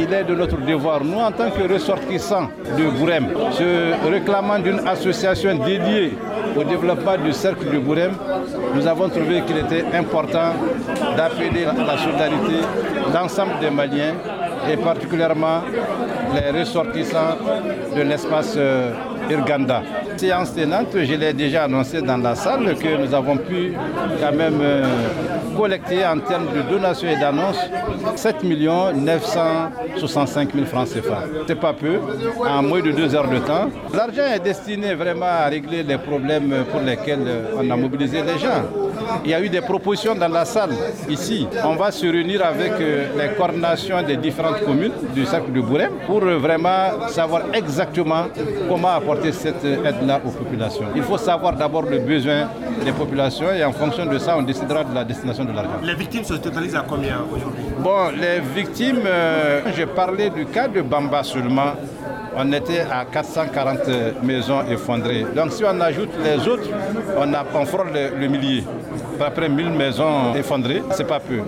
il est de notre devoir, nous en tant que ressortissants de Gourem, se réclamant d'une association dédiée au développement du cercle de Gourem, nous avons trouvé qu'il était important d'appeler la solidarité l'ensemble des Maliens et particulièrement les ressortissants de l'espace euh, Irganda. Séance tenante, je l'ai déjà annoncé dans la salle que nous avons pu quand même euh, collecter en termes de donations et d'annonces 7 965 000 francs CFA. C'est pas peu, en moins de deux heures de temps. L'argent est destiné vraiment à régler les problèmes pour lesquels on a mobilisé les gens. Il y a eu des propositions dans la salle ici. On va se réunir avec euh, les coordinations des différentes communes du cercle de Bourem pour euh, vraiment savoir exactement comment apporter cette aide-là aux populations. Il faut savoir d'abord le besoin des populations et en fonction de ça, on décidera de la destination de l'argent. Les victimes se totalisent à combien aujourd'hui? Bon, les victimes, euh, j'ai parlé du cas de Bamba seulement on était à 440 maisons effondrées. Donc si on ajoute les autres, on, a, on frôle le, le millier. Après 1000 maisons effondrées, c'est pas peu.